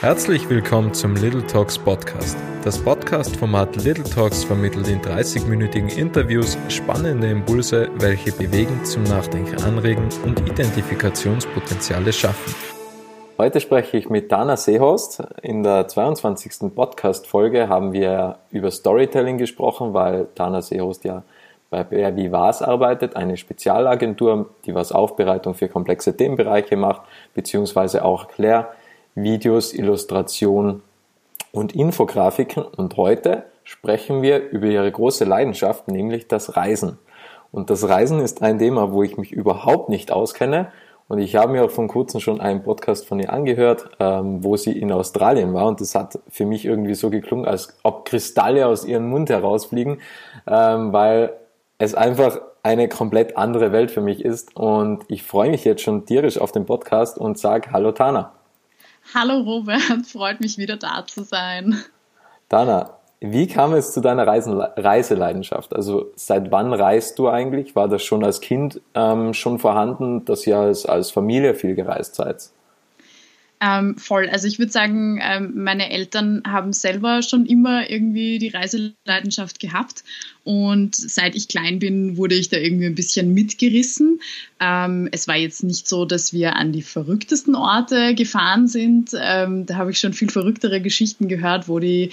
Herzlich willkommen zum Little Talks Podcast. Das Podcast-Format Little Talks vermittelt in 30-minütigen Interviews spannende Impulse, welche bewegen, zum Nachdenken anregen und Identifikationspotenziale schaffen. Heute spreche ich mit Dana Seehorst. In der 22. Podcast-Folge haben wir über Storytelling gesprochen, weil Dana Seehorst ja bei Wer wie was arbeitet, eine Spezialagentur, die was Aufbereitung für komplexe Themenbereiche macht, beziehungsweise auch erklärt, Videos, Illustrationen und Infografiken. Und heute sprechen wir über ihre große Leidenschaft, nämlich das Reisen. Und das Reisen ist ein Thema, wo ich mich überhaupt nicht auskenne. Und ich habe mir auch von kurzem schon einen Podcast von ihr angehört, ähm, wo sie in Australien war. Und das hat für mich irgendwie so geklungen, als ob Kristalle aus ihrem Mund herausfliegen, ähm, weil es einfach eine komplett andere Welt für mich ist. Und ich freue mich jetzt schon tierisch auf den Podcast und sage Hallo Tana. Hallo Robert, freut mich wieder da zu sein. Dana, wie kam es zu deiner Reisen Reiseleidenschaft? Also seit wann reist du eigentlich? War das schon als Kind ähm, schon vorhanden, dass ihr als, als Familie viel gereist seid? Ähm, voll. Also ich würde sagen, ähm, meine Eltern haben selber schon immer irgendwie die Reiseleidenschaft gehabt und seit ich klein bin, wurde ich da irgendwie ein bisschen mitgerissen. Ähm, es war jetzt nicht so, dass wir an die verrücktesten Orte gefahren sind. Ähm, da habe ich schon viel verrücktere Geschichten gehört, wo die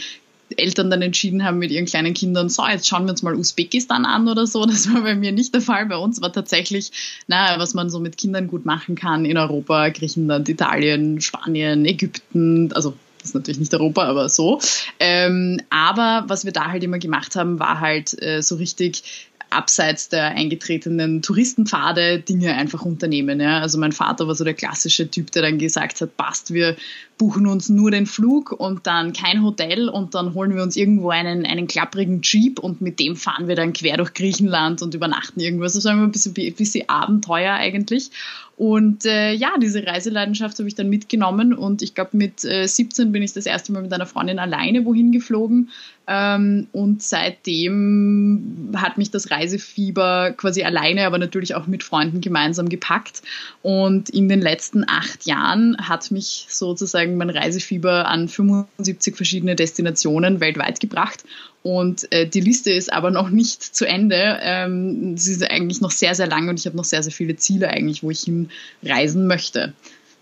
Eltern dann entschieden haben mit ihren kleinen Kindern, so, jetzt schauen wir uns mal Usbekistan an oder so. Das war bei mir nicht der Fall. Bei uns war tatsächlich, na, was man so mit Kindern gut machen kann in Europa, Griechenland, Italien, Spanien, Ägypten, also das ist natürlich nicht Europa, aber so. Ähm, aber was wir da halt immer gemacht haben, war halt äh, so richtig abseits der eingetretenen Touristenpfade Dinge einfach unternehmen. Ja. Also mein Vater war so der klassische Typ, der dann gesagt hat, passt, wir buchen uns nur den Flug und dann kein Hotel und dann holen wir uns irgendwo einen, einen klapprigen Jeep und mit dem fahren wir dann quer durch Griechenland und übernachten irgendwas. Das war immer ein bisschen, bisschen Abenteuer eigentlich. Und äh, ja, diese Reiseleidenschaft habe ich dann mitgenommen und ich glaube, mit äh, 17 bin ich das erste Mal mit einer Freundin alleine wohin geflogen. Ähm, und seitdem hat mich das Reisefieber quasi alleine, aber natürlich auch mit Freunden gemeinsam gepackt. Und in den letzten acht Jahren hat mich sozusagen mein Reisefieber an 75 verschiedene Destinationen weltweit gebracht. Und äh, die Liste ist aber noch nicht zu Ende. Ähm, sie ist eigentlich noch sehr, sehr lang und ich habe noch sehr, sehr viele Ziele eigentlich, wo ich hinreisen möchte.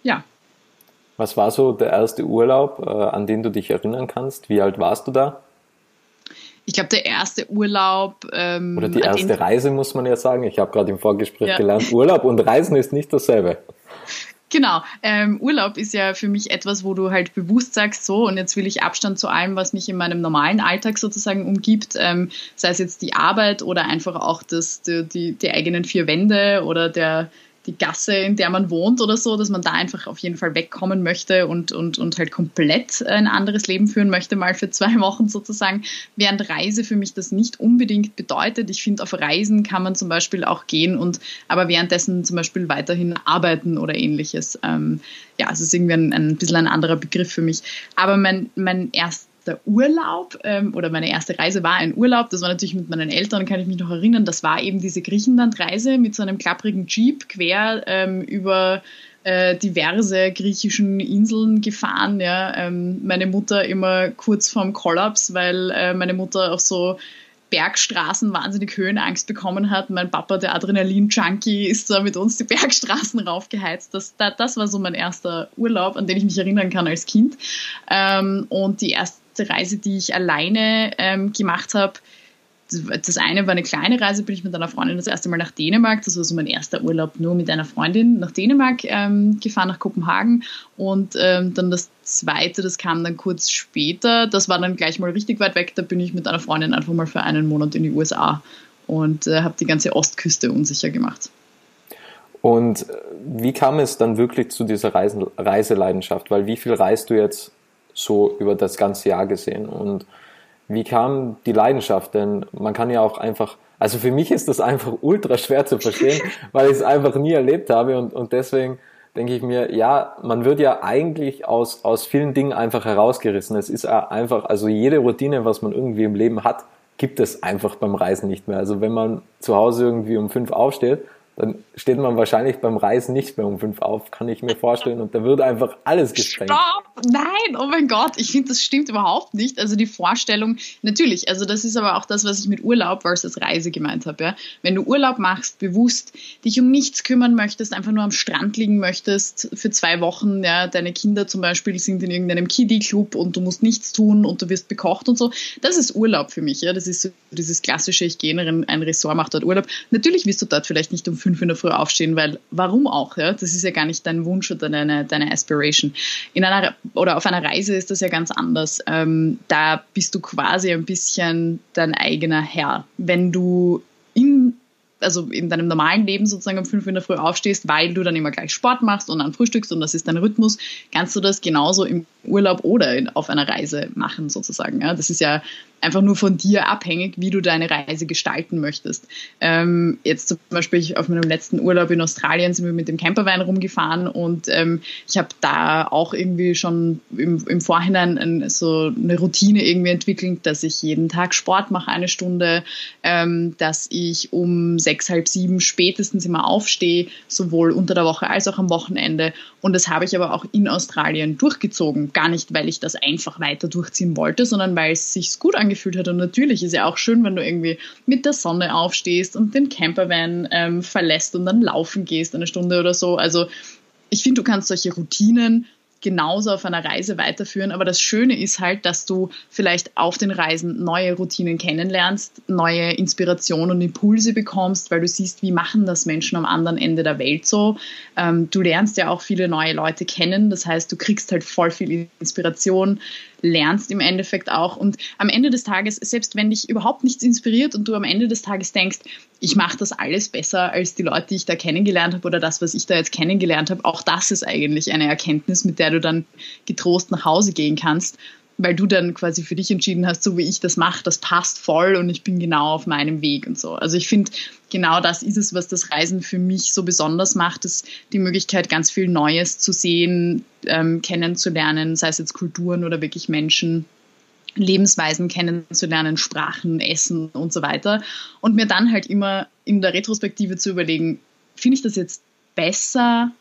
Ja. Was war so der erste Urlaub, äh, an den du dich erinnern kannst? Wie alt warst du da? Ich glaube, der erste Urlaub. Ähm, Oder die erste Reise, muss man ja sagen. Ich habe gerade im Vorgespräch ja. gelernt, Urlaub und Reisen ist nicht dasselbe. Genau. Ähm, Urlaub ist ja für mich etwas, wo du halt bewusst sagst, so und jetzt will ich Abstand zu allem, was mich in meinem normalen Alltag sozusagen umgibt, ähm, sei es jetzt die Arbeit oder einfach auch das, die, die, die eigenen vier Wände oder der, die Gasse, in der man wohnt oder so, dass man da einfach auf jeden Fall wegkommen möchte und, und, und halt komplett ein anderes Leben führen möchte, mal für zwei Wochen sozusagen, während Reise für mich das nicht unbedingt bedeutet. Ich finde, auf Reisen kann man zum Beispiel auch gehen und aber währenddessen zum Beispiel weiterhin arbeiten oder ähnliches. Ähm, ja, es ist irgendwie ein, ein bisschen ein anderer Begriff für mich. Aber mein, mein erst der Urlaub ähm, oder meine erste Reise war ein Urlaub. Das war natürlich mit meinen Eltern, kann ich mich noch erinnern. Das war eben diese Griechenland-Reise mit so einem klapprigen Jeep quer ähm, über äh, diverse griechischen Inseln gefahren. Ja. Ähm, meine Mutter immer kurz vorm Kollaps, weil äh, meine Mutter auch so Bergstraßen wahnsinnig Höhenangst bekommen hat. Mein Papa, der Adrenalin-Junkie, ist da mit uns die Bergstraßen raufgeheizt. Das, das, das, war so mein erster Urlaub, an den ich mich erinnern kann als Kind. Ähm, und die erste Reise, die ich alleine ähm, gemacht habe, das eine war eine kleine Reise, bin ich mit einer Freundin das erste Mal nach Dänemark. Das war so mein erster Urlaub nur mit einer Freundin nach Dänemark ähm, gefahren, nach Kopenhagen. Und ähm, dann das zweite, das kam dann kurz später. Das war dann gleich mal richtig weit weg. Da bin ich mit einer Freundin einfach mal für einen Monat in die USA und äh, habe die ganze Ostküste unsicher gemacht. Und äh, wie kam es dann wirklich zu dieser Reisen Reiseleidenschaft? Weil wie viel reist du jetzt so über das ganze Jahr gesehen. Und wie kam die Leidenschaft? Denn man kann ja auch einfach, also für mich ist das einfach ultra schwer zu verstehen, weil ich es einfach nie erlebt habe und, und deswegen denke ich mir, ja, man wird ja eigentlich aus, aus vielen Dingen einfach herausgerissen. Es ist einfach, also jede Routine, was man irgendwie im Leben hat, gibt es einfach beim Reisen nicht mehr. Also wenn man zu Hause irgendwie um fünf aufsteht, dann steht man wahrscheinlich beim Reisen nicht mehr um fünf auf, kann ich mir vorstellen. Und da wird einfach alles gesprengt. Stopp! Nein, oh mein Gott, ich finde, das stimmt überhaupt nicht. Also die Vorstellung, natürlich, also das ist aber auch das, was ich mit Urlaub versus Reise gemeint habe. Ja? Wenn du Urlaub machst, bewusst dich um nichts kümmern möchtest, einfach nur am Strand liegen möchtest für zwei Wochen, ja, deine Kinder zum Beispiel sind in irgendeinem Kiddie-Club und du musst nichts tun und du wirst bekocht und so, das ist Urlaub für mich. Ja? Das ist so dieses klassische, ich gehe in ein Ressort, mache dort Urlaub. Natürlich wirst du dort vielleicht nicht um fünf in der Früh aufstehen, weil warum auch? Ja? Das ist ja gar nicht dein Wunsch oder deine, deine Aspiration. In einer oder auf einer Reise ist das ja ganz anders. Ähm, da bist du quasi ein bisschen dein eigener Herr. Wenn du in also in deinem normalen Leben sozusagen um fünf in der Früh aufstehst, weil du dann immer gleich Sport machst und dann frühstückst und das ist dein Rhythmus, kannst du das genauso im Urlaub oder in, auf einer Reise machen sozusagen. Ja? Das ist ja einfach nur von dir abhängig, wie du deine Reise gestalten möchtest. Ähm, jetzt zum Beispiel auf meinem letzten Urlaub in Australien sind wir mit dem Campervan rumgefahren und ähm, ich habe da auch irgendwie schon im, im Vorhinein ein, so eine Routine irgendwie entwickelt, dass ich jeden Tag Sport mache, eine Stunde, ähm, dass ich um sechs, halb sieben spätestens immer aufstehe, sowohl unter der Woche als auch am Wochenende. Und das habe ich aber auch in Australien durchgezogen. Gar nicht, weil ich das einfach weiter durchziehen wollte, sondern weil es sich gut angefühlt hat. Und natürlich ist ja auch schön, wenn du irgendwie mit der Sonne aufstehst und den Campervan ähm, verlässt und dann laufen gehst eine Stunde oder so. Also ich finde, du kannst solche Routinen genauso auf einer Reise weiterführen. Aber das Schöne ist halt, dass du vielleicht auf den Reisen neue Routinen kennenlernst, neue Inspirationen und Impulse bekommst, weil du siehst, wie machen das Menschen am anderen Ende der Welt so. Ähm, du lernst ja auch viele neue Leute kennen. Das heißt, du kriegst halt voll viel Inspiration, lernst im Endeffekt auch. Und am Ende des Tages, selbst wenn dich überhaupt nichts inspiriert und du am Ende des Tages denkst, ich mache das alles besser als die Leute, die ich da kennengelernt habe oder das, was ich da jetzt kennengelernt habe, auch das ist eigentlich eine Erkenntnis, mit der du dann getrost nach Hause gehen kannst weil du dann quasi für dich entschieden hast, so wie ich das mache, das passt voll und ich bin genau auf meinem Weg und so. Also ich finde, genau das ist es, was das Reisen für mich so besonders macht, ist die Möglichkeit, ganz viel Neues zu sehen, ähm, kennenzulernen, sei es jetzt Kulturen oder wirklich Menschen. Lebensweisen kennenzulernen, Sprachen, Essen und so weiter. Und mir dann halt immer in der Retrospektive zu überlegen, finde ich das jetzt besser,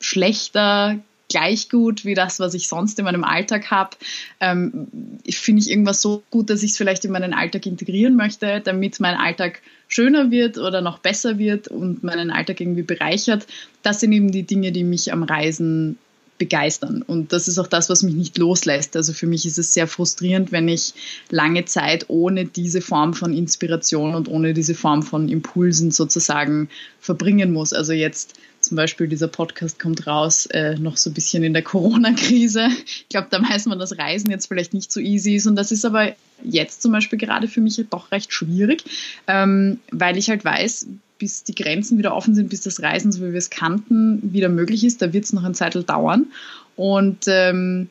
schlechter, gleich gut wie das, was ich sonst in meinem Alltag habe. Ähm, Finde ich irgendwas so gut, dass ich es vielleicht in meinen Alltag integrieren möchte, damit mein Alltag schöner wird oder noch besser wird und meinen Alltag irgendwie bereichert. Das sind eben die Dinge, die mich am Reisen begeistern. Und das ist auch das, was mich nicht loslässt. Also für mich ist es sehr frustrierend, wenn ich lange Zeit ohne diese Form von Inspiration und ohne diese Form von Impulsen sozusagen verbringen muss. Also jetzt zum Beispiel dieser Podcast kommt raus, äh, noch so ein bisschen in der Corona-Krise. Ich glaube, da weiß man, dass Reisen jetzt vielleicht nicht so easy ist. Und das ist aber jetzt zum Beispiel gerade für mich doch recht schwierig, ähm, weil ich halt weiß, bis die Grenzen wieder offen sind, bis das Reisen, so wie wir es kannten, wieder möglich ist. Da wird es noch ein Zeitl dauern. Und ähm,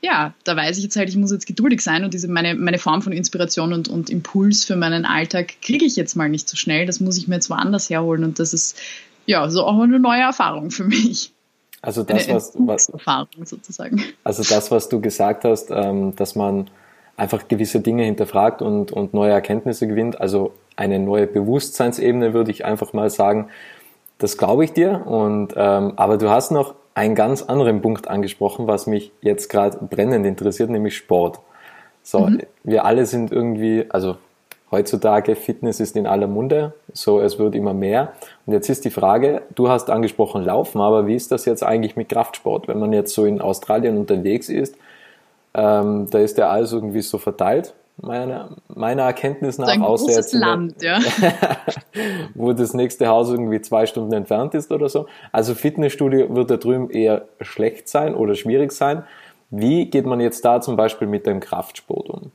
ja, da weiß ich jetzt halt, ich muss jetzt geduldig sein und diese meine, meine Form von Inspiration und, und Impuls für meinen Alltag kriege ich jetzt mal nicht so schnell. Das muss ich mir jetzt woanders herholen und das ist ja so auch eine neue Erfahrung für mich. Also das, was, was Erfahrung sozusagen. Also das, was du gesagt hast, ähm, dass man einfach gewisse Dinge hinterfragt und, und neue Erkenntnisse gewinnt. Also eine neue Bewusstseinsebene, würde ich einfach mal sagen. Das glaube ich dir. Und, ähm, aber du hast noch einen ganz anderen Punkt angesprochen, was mich jetzt gerade brennend interessiert, nämlich Sport. So, mhm. wir alle sind irgendwie, also heutzutage Fitness ist in aller Munde, so es wird immer mehr. Und jetzt ist die Frage, du hast angesprochen Laufen, aber wie ist das jetzt eigentlich mit Kraftsport? Wenn man jetzt so in Australien unterwegs ist, ähm, da ist der alles irgendwie so verteilt, meiner, meiner Erkenntnis nach. Ein großes jetzt Land, ja. wo das nächste Haus irgendwie zwei Stunden entfernt ist oder so. Also Fitnessstudio wird da drüben eher schlecht sein oder schwierig sein. Wie geht man jetzt da zum Beispiel mit dem Kraftsport um?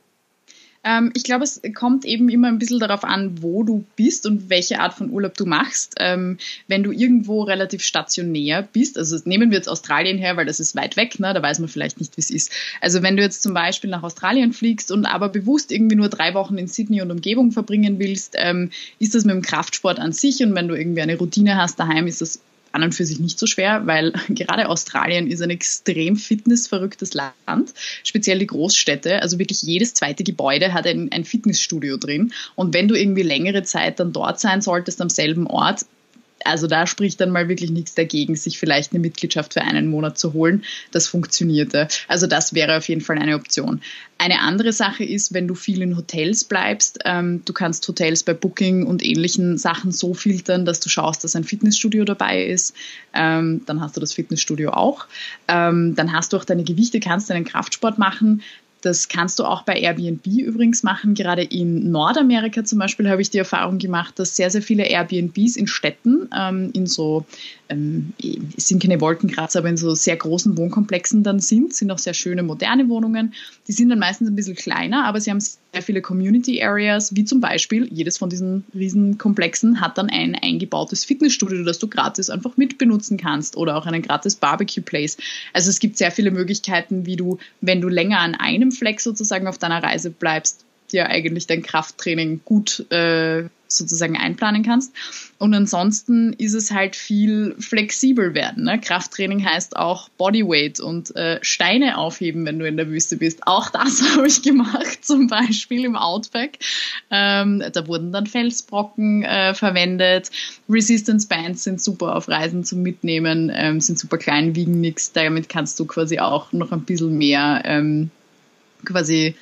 Ähm, ich glaube, es kommt eben immer ein bisschen darauf an, wo du bist und welche Art von Urlaub du machst. Ähm, wenn du irgendwo relativ stationär bist, also nehmen wir jetzt Australien her, weil das ist weit weg, ne, da weiß man vielleicht nicht, wie es ist. Also wenn du jetzt zum Beispiel nach Australien fliegst und aber bewusst irgendwie nur drei Wochen in Sydney und Umgebung verbringen willst, ähm, ist das mit dem Kraftsport an sich und wenn du irgendwie eine Routine hast daheim, ist das an und für sich nicht so schwer, weil gerade Australien ist ein extrem fitnessverrücktes Land, speziell die Großstädte. Also wirklich jedes zweite Gebäude hat ein, ein Fitnessstudio drin. Und wenn du irgendwie längere Zeit dann dort sein solltest am selben Ort, also da spricht dann mal wirklich nichts dagegen, sich vielleicht eine Mitgliedschaft für einen Monat zu holen. Das funktionierte. Also das wäre auf jeden Fall eine Option. Eine andere Sache ist, wenn du viel in Hotels bleibst, ähm, du kannst Hotels bei Booking und ähnlichen Sachen so filtern, dass du schaust, dass ein Fitnessstudio dabei ist. Ähm, dann hast du das Fitnessstudio auch. Ähm, dann hast du auch deine Gewichte, kannst deinen Kraftsport machen. Das kannst du auch bei Airbnb übrigens machen. Gerade in Nordamerika zum Beispiel habe ich die Erfahrung gemacht, dass sehr, sehr viele Airbnbs in Städten, ähm, in so, ähm, sind keine Wolkenkratzer, aber in so sehr großen Wohnkomplexen dann sind, sind auch sehr schöne moderne Wohnungen. Die sind dann meistens ein bisschen kleiner, aber sie haben sehr viele Community Areas, wie zum Beispiel jedes von diesen Riesenkomplexen hat dann ein eingebautes Fitnessstudio, das du gratis einfach mitbenutzen kannst oder auch einen gratis Barbecue Place. Also es gibt sehr viele Möglichkeiten, wie du, wenn du länger an einem Fleck sozusagen auf deiner Reise bleibst, dir eigentlich dein Krafttraining gut äh, sozusagen einplanen kannst. Und ansonsten ist es halt viel flexibel werden. Ne? Krafttraining heißt auch Bodyweight und äh, Steine aufheben, wenn du in der Wüste bist. Auch das habe ich gemacht, zum Beispiel im Outback. Ähm, da wurden dann Felsbrocken äh, verwendet. Resistance Bands sind super auf Reisen zum Mitnehmen, ähm, sind super klein, wiegen nichts. Damit kannst du quasi auch noch ein bisschen mehr ähm, quasi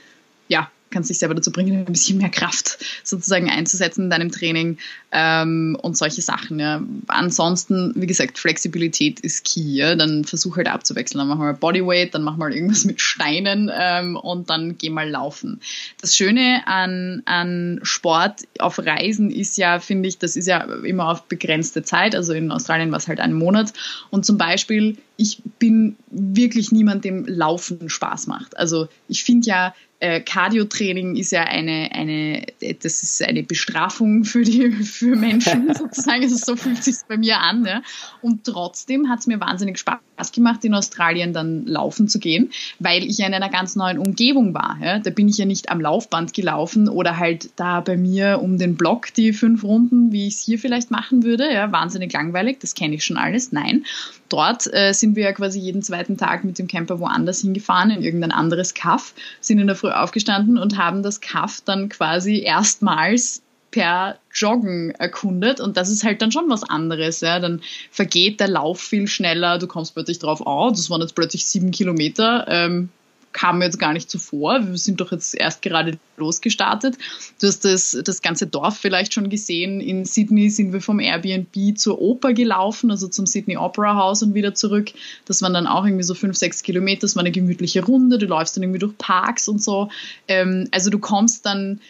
ja, kannst dich selber dazu bringen, ein bisschen mehr Kraft sozusagen einzusetzen in deinem Training ähm, und solche Sachen. Ja. Ansonsten, wie gesagt, Flexibilität ist key. Ja. Dann versuch halt abzuwechseln. Dann mach mal Bodyweight, dann mach mal irgendwas mit Steinen ähm, und dann geh mal laufen. Das Schöne an, an Sport auf Reisen ist ja, finde ich, das ist ja immer auf begrenzte Zeit. Also in Australien war es halt ein Monat. Und zum Beispiel, ich bin wirklich niemand, dem Laufen Spaß macht. Also ich finde ja, äh, Cardio-Training ist ja eine, eine, das ist eine Bestrafung für die, für Menschen sozusagen. Also so fühlt sich bei mir an. Ja. Und trotzdem hat es mir wahnsinnig Spaß gemacht, in Australien dann laufen zu gehen, weil ich ja in einer ganz neuen Umgebung war. Ja. Da bin ich ja nicht am Laufband gelaufen oder halt da bei mir um den Block die fünf Runden, wie ich es hier vielleicht machen würde. Ja. Wahnsinnig langweilig, das kenne ich schon alles. Nein. Dort äh, sind wir ja quasi jeden zweiten Tag mit dem Camper woanders hingefahren, in irgendein anderes Kaff, sind in der Früh aufgestanden und haben das Kaff dann quasi erstmals per Joggen erkundet und das ist halt dann schon was anderes. Ja. Dann vergeht der Lauf viel schneller, du kommst plötzlich drauf, oh, das waren jetzt plötzlich sieben Kilometer, ähm, kam mir jetzt gar nicht zuvor. Wir sind doch jetzt erst gerade losgestartet. Du hast das, das ganze Dorf vielleicht schon gesehen. In Sydney sind wir vom Airbnb zur Oper gelaufen, also zum Sydney Opera House und wieder zurück. Das waren dann auch irgendwie so fünf, sechs Kilometer. Das war eine gemütliche Runde. Du läufst dann irgendwie durch Parks und so. Ähm, also du kommst dann,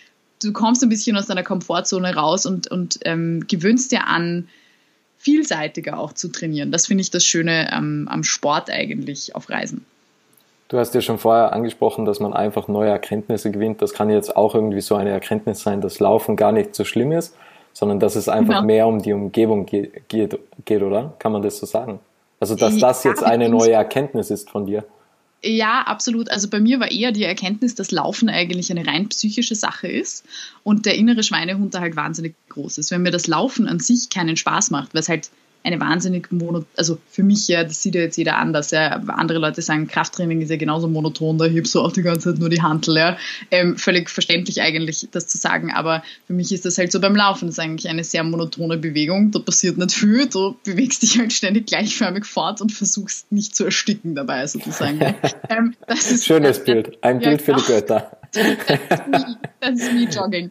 du kommst ein bisschen aus deiner Komfortzone raus und, und ähm, gewöhnst dir an, vielseitiger auch zu trainieren. Das finde ich das Schöne ähm, am Sport eigentlich auf Reisen. Du hast ja schon vorher angesprochen, dass man einfach neue Erkenntnisse gewinnt. Das kann jetzt auch irgendwie so eine Erkenntnis sein, dass Laufen gar nicht so schlimm ist, sondern dass es einfach genau. mehr um die Umgebung geht, geht, geht, oder? Kann man das so sagen? Also, dass das jetzt eine neue Erkenntnis ist von dir. Ja, absolut. Also bei mir war eher die Erkenntnis, dass Laufen eigentlich eine rein psychische Sache ist und der innere Schweinehund da halt wahnsinnig groß ist. Wenn mir das Laufen an sich keinen Spaß macht, weil es halt eine wahnsinnig mono, also für mich ja, das sieht ja jetzt jeder anders. Ja. Andere Leute sagen, Krafttraining ist ja genauso monoton, da hebst du auch die ganze Zeit nur die Hantel. Ja. Ähm, völlig verständlich eigentlich, das zu sagen, aber für mich ist das halt so beim Laufen, das ist eigentlich eine sehr monotone Bewegung, da passiert nicht viel, du bewegst dich halt ständig gleichförmig fort und versuchst nicht zu ersticken dabei sozusagen. ähm, Schönes Bild, ein ja, Bild für die Götter. das ist nie Jogging.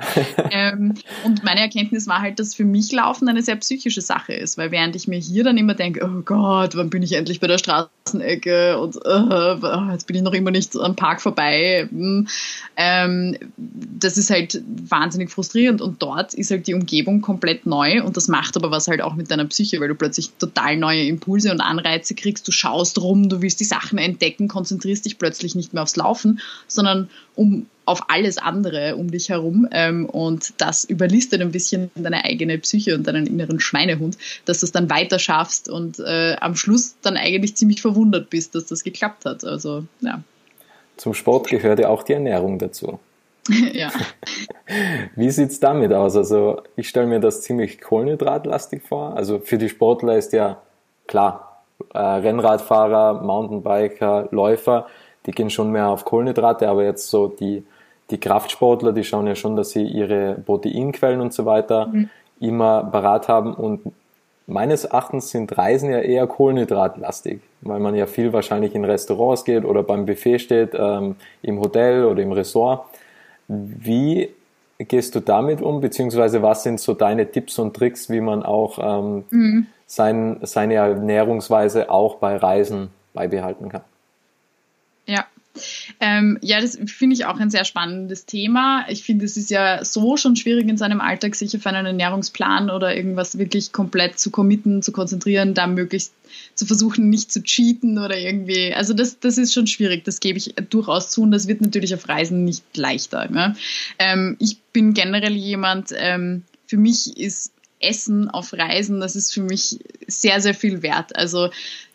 Ähm, und meine Erkenntnis war halt, dass für mich Laufen eine sehr psychische Sache ist, weil während ich mir hier dann immer denke, oh Gott, wann bin ich endlich bei der Straßenecke und uh, jetzt bin ich noch immer nicht am Park vorbei. Hm, ähm, das ist halt wahnsinnig frustrierend und dort ist halt die Umgebung komplett neu und das macht aber was halt auch mit deiner Psyche, weil du plötzlich total neue Impulse und Anreize kriegst, du schaust rum, du willst die Sachen entdecken, konzentrierst dich plötzlich nicht mehr aufs Laufen, sondern um auf alles andere um dich herum ähm, und das überlistet ein bisschen deine eigene Psyche und deinen inneren Schweinehund, dass du es dann weiter schaffst und äh, am Schluss dann eigentlich ziemlich verwundert bist, dass das geklappt hat. Also ja. Zum Sport gehört ja auch die Ernährung dazu. ja. Wie sieht es damit aus? Also ich stelle mir das ziemlich kohlenhydratlastig vor. Also für die Sportler ist ja klar, äh, Rennradfahrer, Mountainbiker, Läufer, die gehen schon mehr auf Kohlenhydrate, aber jetzt so die die Kraftsportler, die schauen ja schon, dass sie ihre Proteinquellen und so weiter mhm. immer parat haben und meines Erachtens sind Reisen ja eher kohlenhydratlastig, weil man ja viel wahrscheinlich in Restaurants geht oder beim Buffet steht, ähm, im Hotel oder im Ressort. Wie gehst du damit um, beziehungsweise was sind so deine Tipps und Tricks, wie man auch ähm, mhm. sein, seine Ernährungsweise auch bei Reisen beibehalten kann? Ja, ähm, ja, das finde ich auch ein sehr spannendes Thema. Ich finde, es ist ja so schon schwierig in seinem Alltag, sich auf einen Ernährungsplan oder irgendwas wirklich komplett zu committen, zu konzentrieren, da möglichst zu versuchen, nicht zu cheaten oder irgendwie. Also das, das ist schon schwierig, das gebe ich durchaus zu und das wird natürlich auf Reisen nicht leichter. Ne? Ähm, ich bin generell jemand, ähm, für mich ist Essen auf Reisen, das ist für mich sehr, sehr viel wert. Also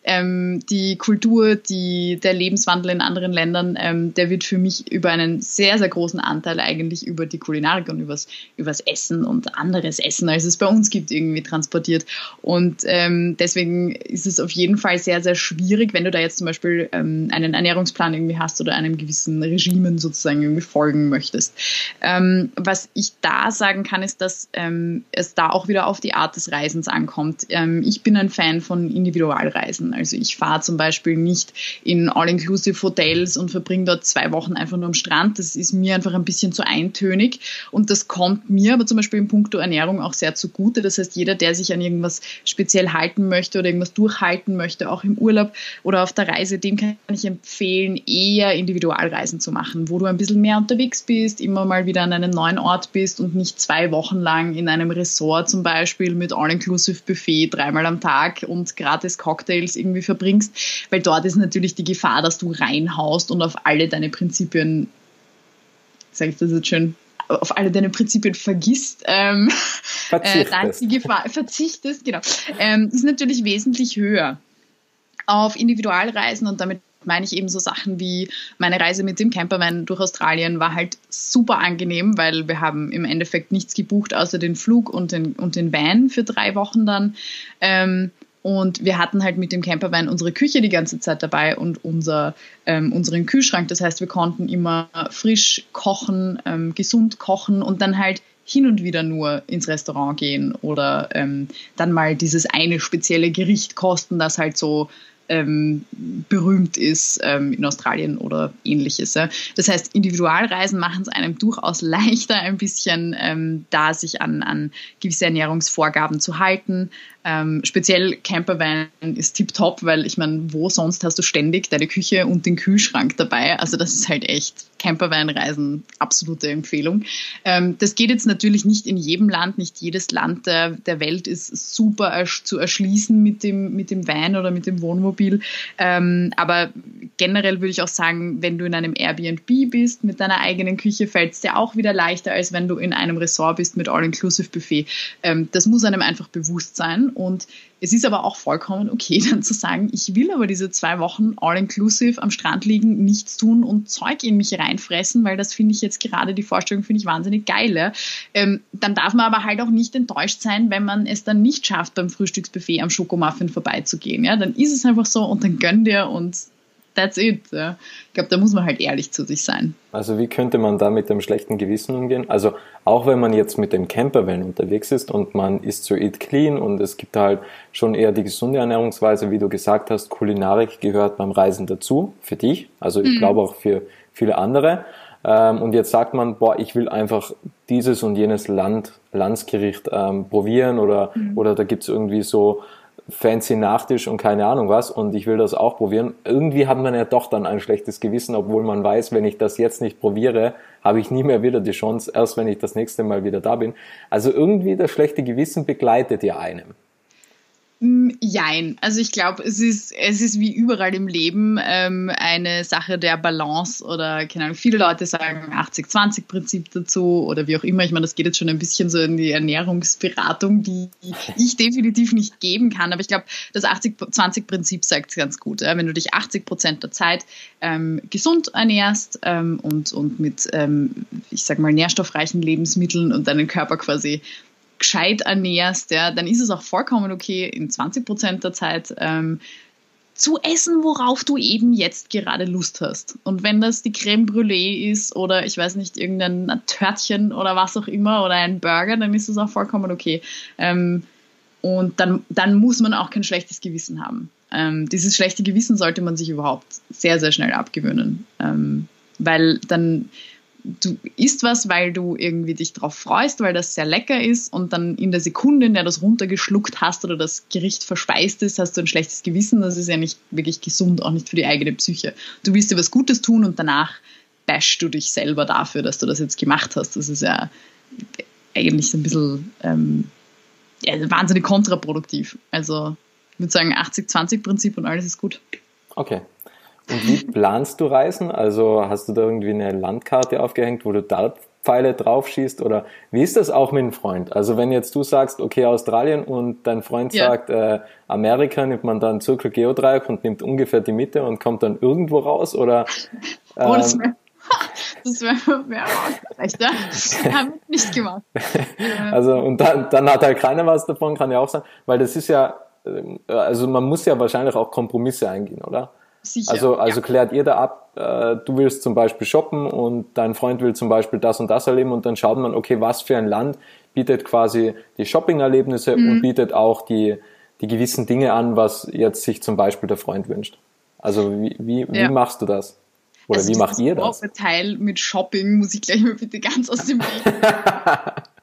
ähm, die Kultur, die, der Lebenswandel in anderen Ländern, ähm, der wird für mich über einen sehr, sehr großen Anteil eigentlich über die Kulinarik und übers, übers Essen und anderes Essen, als es bei uns gibt, irgendwie transportiert. Und ähm, deswegen ist es auf jeden Fall sehr, sehr schwierig, wenn du da jetzt zum Beispiel ähm, einen Ernährungsplan irgendwie hast oder einem gewissen Regimen sozusagen irgendwie folgen möchtest. Ähm, was ich da sagen kann, ist, dass ähm, es da auch wieder auf die Art des Reisens ankommt. Ähm, ich bin ein Fan von Individualreisen. Also ich fahre zum Beispiel nicht in All-Inclusive Hotels und verbringe dort zwei Wochen einfach nur am Strand. Das ist mir einfach ein bisschen zu eintönig. Und das kommt mir aber zum Beispiel in puncto Ernährung auch sehr zugute. Das heißt, jeder, der sich an irgendwas speziell halten möchte oder irgendwas durchhalten möchte, auch im Urlaub oder auf der Reise, dem kann ich empfehlen, eher Individualreisen zu machen, wo du ein bisschen mehr unterwegs bist, immer mal wieder an einem neuen Ort bist und nicht zwei Wochen lang in einem Ressort zum Beispiel mit All-Inclusive Buffet dreimal am Tag und gratis Cocktails irgendwie verbringst, weil dort ist natürlich die Gefahr, dass du reinhaust und auf alle deine Prinzipien, sage ich das jetzt schön, auf alle deine Prinzipien vergisst, ähm, äh, da ist die Gefahr, verzichtest, genau, ähm, ist natürlich wesentlich höher. Auf Individualreisen und damit meine ich eben so Sachen wie meine Reise mit dem Campervan durch Australien war halt super angenehm, weil wir haben im Endeffekt nichts gebucht außer den Flug und den, und den Van für drei Wochen dann. Ähm, und wir hatten halt mit dem Campervan unsere Küche die ganze Zeit dabei und unser, ähm, unseren Kühlschrank. Das heißt, wir konnten immer frisch kochen, ähm, gesund kochen und dann halt hin und wieder nur ins Restaurant gehen oder ähm, dann mal dieses eine spezielle Gericht kosten, das halt so ähm, berühmt ist ähm, in Australien oder ähnliches. Ja. Das heißt, Individualreisen machen es einem durchaus leichter, ein bisschen ähm, da sich an, an gewisse Ernährungsvorgaben zu halten. Ähm, speziell Campervan ist tipptopp, weil ich meine, wo sonst hast du ständig deine Küche und den Kühlschrank dabei? Also das ist halt echt Campervan-Reisen, absolute Empfehlung. Ähm, das geht jetzt natürlich nicht in jedem Land, nicht jedes Land der, der Welt ist super zu erschließen mit dem, mit dem Van oder mit dem Wohnmobil. Ähm, aber generell würde ich auch sagen, wenn du in einem Airbnb bist mit deiner eigenen Küche, fällt es dir auch wieder leichter, als wenn du in einem Resort bist mit All-Inclusive-Buffet. Ähm, das muss einem einfach bewusst sein und es ist aber auch vollkommen okay, dann zu sagen, ich will aber diese zwei Wochen all-inclusive am Strand liegen, nichts tun und Zeug in mich reinfressen, weil das finde ich jetzt gerade, die Vorstellung finde ich wahnsinnig geil. Ähm, dann darf man aber halt auch nicht enttäuscht sein, wenn man es dann nicht schafft, beim Frühstücksbuffet am Schokomuffin vorbeizugehen. Ja? Dann ist es einfach so und dann gönn dir und that's it. Ja. Ich glaube, da muss man halt ehrlich zu sich sein. Also wie könnte man da mit dem schlechten Gewissen umgehen? Also auch wenn man jetzt mit dem Campervan unterwegs ist und man ist so eat clean und es gibt halt schon eher die gesunde Ernährungsweise, wie du gesagt hast, Kulinarik gehört beim Reisen dazu, für dich, also ich mhm. glaube auch für viele andere. Ähm, und jetzt sagt man, boah, ich will einfach dieses und jenes Land, Landsgericht ähm, probieren oder, mhm. oder da gibt's irgendwie so fancy Nachtisch und keine Ahnung was und ich will das auch probieren. Irgendwie hat man ja doch dann ein schlechtes Gewissen, obwohl man weiß, wenn ich das jetzt nicht probiere, habe ich nie mehr wieder die Chance, erst wenn ich das nächste Mal wieder da bin. Also irgendwie das schlechte Gewissen begleitet ja einem. Mm, jein. Also ich glaube, es ist, es ist wie überall im Leben ähm, eine Sache der Balance oder keine Ahnung, viele Leute sagen 80-20-Prinzip dazu oder wie auch immer. Ich meine, das geht jetzt schon ein bisschen so in die Ernährungsberatung, die ich definitiv nicht geben kann. Aber ich glaube, das 80-20-Prinzip sagt es ganz gut. Ja? Wenn du dich 80 Prozent der Zeit ähm, gesund ernährst ähm, und, und mit, ähm, ich sag mal, nährstoffreichen Lebensmitteln und deinen Körper quasi gescheit ernährst, ja, dann ist es auch vollkommen okay, in 20 Prozent der Zeit ähm, zu essen, worauf du eben jetzt gerade Lust hast. Und wenn das die Creme Brûlée ist oder ich weiß nicht, irgendein Törtchen oder was auch immer oder ein Burger, dann ist es auch vollkommen okay. Ähm, und dann, dann muss man auch kein schlechtes Gewissen haben. Ähm, dieses schlechte Gewissen sollte man sich überhaupt sehr, sehr schnell abgewöhnen. Ähm, weil dann du isst was, weil du irgendwie dich darauf freust, weil das sehr lecker ist und dann in der Sekunde, in der du das runtergeschluckt hast oder das Gericht verspeist ist, hast du ein schlechtes Gewissen. Das ist ja nicht wirklich gesund, auch nicht für die eigene Psyche. Du willst dir was Gutes tun und danach bashst du dich selber dafür, dass du das jetzt gemacht hast. Das ist ja eigentlich so ein bisschen ähm, ja, wahnsinnig kontraproduktiv. Also ich würde sagen 80-20-Prinzip und alles ist gut. Okay. Und wie planst du Reisen? Also hast du da irgendwie eine Landkarte aufgehängt, wo du Dartpfeile drauf schießt? Oder wie ist das auch mit einem Freund? Also wenn jetzt du sagst, okay, Australien und dein Freund ja. sagt, äh, Amerika, nimmt man dann Zirkel Geodreieck und nimmt ungefähr die Mitte und kommt dann irgendwo raus? Oder ähm, oh, das wäre das wär, wär auch schlecht, ja? Haben wir nicht gemacht. Also und dann, dann hat halt keiner was davon, kann ja auch sein, weil das ist ja, äh, also man muss ja wahrscheinlich auch Kompromisse eingehen, oder? Sicher. Also, also ja. klärt ihr da ab, äh, du willst zum Beispiel shoppen und dein Freund will zum Beispiel das und das erleben und dann schaut man, okay, was für ein Land bietet quasi die Shopping-Erlebnisse mhm. und bietet auch die, die gewissen Dinge an, was jetzt sich zum Beispiel der Freund wünscht. Also wie, wie, wie machst du das? Oder also wie macht ihr das? Teil mit Shopping muss ich gleich mal bitte ganz aus dem Weg.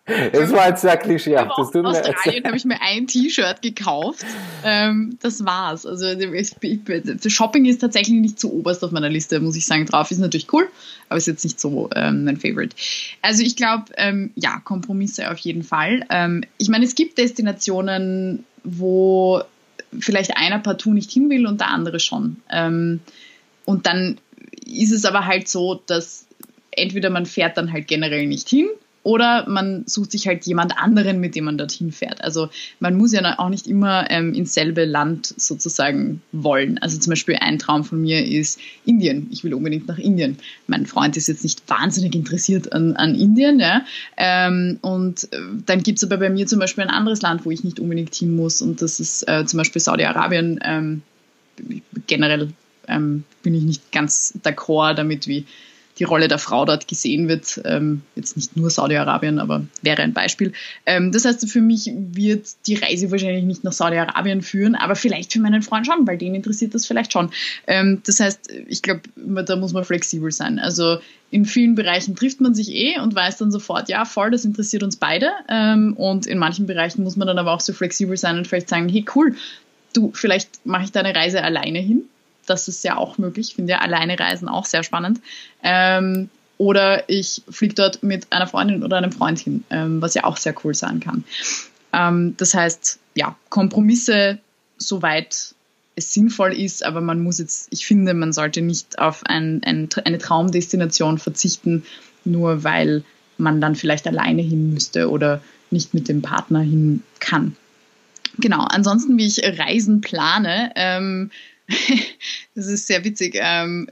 Das war jetzt sehr klischeehaft. Das tut Australien habe ich mir ein T-Shirt gekauft. Ähm, das war's. Also ich, ich, Shopping ist tatsächlich nicht zu oberst auf meiner Liste, muss ich sagen. Drauf ist natürlich cool, aber ist jetzt nicht so ähm, mein Favorite. Also ich glaube, ähm, ja, Kompromisse auf jeden Fall. Ähm, ich meine, es gibt Destinationen, wo vielleicht einer partout nicht hin will und der andere schon. Ähm, und dann ist es aber halt so, dass entweder man fährt dann halt generell nicht hin oder man sucht sich halt jemand anderen, mit dem man dorthin fährt. Also man muss ja auch nicht immer ähm, ins selbe Land sozusagen wollen. Also zum Beispiel ein Traum von mir ist Indien. Ich will unbedingt nach Indien. Mein Freund ist jetzt nicht wahnsinnig interessiert an, an Indien. Ja? Ähm, und äh, dann gibt es aber bei mir zum Beispiel ein anderes Land, wo ich nicht unbedingt hin muss. Und das ist äh, zum Beispiel Saudi-Arabien. Ähm, generell ähm, bin ich nicht ganz d'accord damit, wie die Rolle der Frau dort gesehen wird. Ähm, jetzt nicht nur Saudi-Arabien, aber wäre ein Beispiel. Ähm, das heißt, für mich wird die Reise wahrscheinlich nicht nach Saudi-Arabien führen, aber vielleicht für meinen Freund schon, weil den interessiert das vielleicht schon. Ähm, das heißt, ich glaube, da muss man flexibel sein. Also in vielen Bereichen trifft man sich eh und weiß dann sofort, ja, voll, das interessiert uns beide. Ähm, und in manchen Bereichen muss man dann aber auch so flexibel sein und vielleicht sagen, hey, cool, du, vielleicht mache ich deine Reise alleine hin das ist ja auch möglich. Ich finde ja alleine Reisen auch sehr spannend. Ähm, oder ich fliege dort mit einer Freundin oder einem Freund hin, ähm, was ja auch sehr cool sein kann. Ähm, das heißt, ja, Kompromisse, soweit es sinnvoll ist, aber man muss jetzt, ich finde, man sollte nicht auf ein, ein, eine Traumdestination verzichten, nur weil man dann vielleicht alleine hin müsste oder nicht mit dem Partner hin kann. Genau, ansonsten, wie ich Reisen plane, ähm, das ist sehr witzig. Ähm,